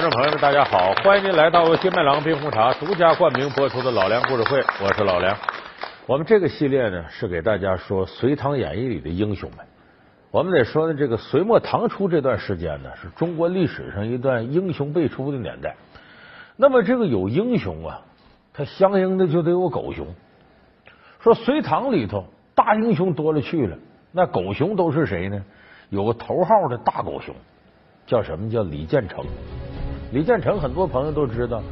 观众朋友们，大家好！欢迎您来到金麦郎冰红茶独家冠名播出的《老梁故事会》，我是老梁。我们这个系列呢，是给大家说《隋唐演义》里的英雄们。我们得说呢，这个隋末唐初这段时间呢，是中国历史上一段英雄辈出的年代。那么，这个有英雄啊，他相应的就得有狗熊。说隋唐里头大英雄多了去了，那狗熊都是谁呢？有个头号的大狗熊，叫什么叫李建成。李建成很多朋友都知道，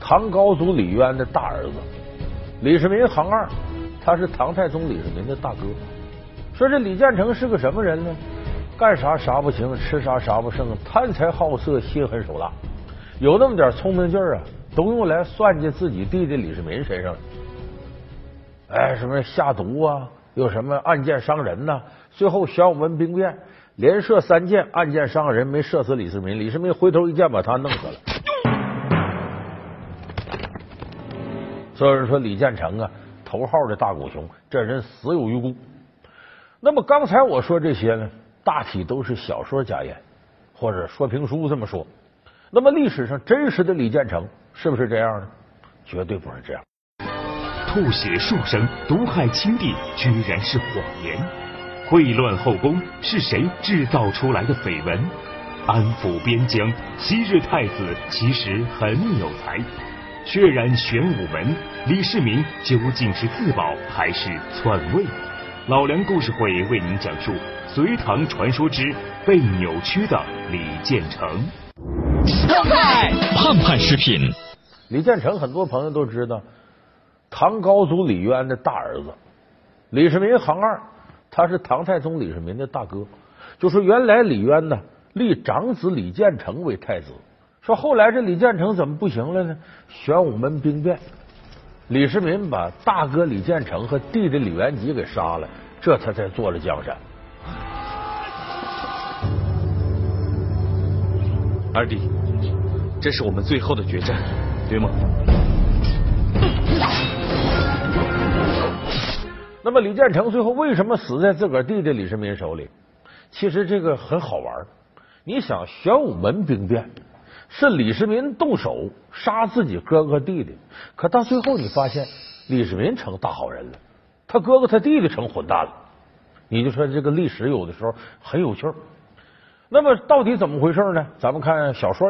唐高祖李渊的大儿子，李世民行二，他是唐太宗李世民的大哥。说这李建成是个什么人呢？干啥啥不行，吃啥啥不剩，贪财好色，心狠手辣，有那么点聪明劲儿啊，都用来算计自己弟弟李世民身上了。哎，什么下毒啊，又什么暗箭伤人呐？最后玄武门兵变。连射三箭，暗箭伤人，没射死李世民。李世民回头一箭把他弄死了。所有人说李建成啊，头号的大狗熊，这人死有余辜。那么刚才我说这些呢，大体都是小说家言，或者说评书这么说。那么历史上真实的李建成是不是这样呢？绝对不是这样。吐血数声，毒害亲弟，居然是谎言。秽乱后宫是谁制造出来的绯闻？安抚边疆，昔日太子其实很有才。血染玄武门，李世民究竟是自保还是篡位？老梁故事会为您讲述隋唐传说之被扭曲的李建成。盼盼食品，李建成很多朋友都知道，唐高祖李渊的大儿子，李世民行二。他是唐太宗李世民的大哥，就说原来李渊呢立长子李建成为太子，说后来这李建成怎么不行了呢？玄武门兵变，李世民把大哥李建成和弟弟李元吉给杀了，这他才做了江山。二弟，这是我们最后的决战，对吗？那么李建成最后为什么死在自个儿弟弟李世民手里？其实这个很好玩。你想玄武门兵变是李世民动手杀自己哥哥弟弟，可到最后你发现李世民成大好人了，他哥哥他弟弟成混蛋了。你就说这个历史有的时候很有趣。那么到底怎么回事呢？咱们看小说。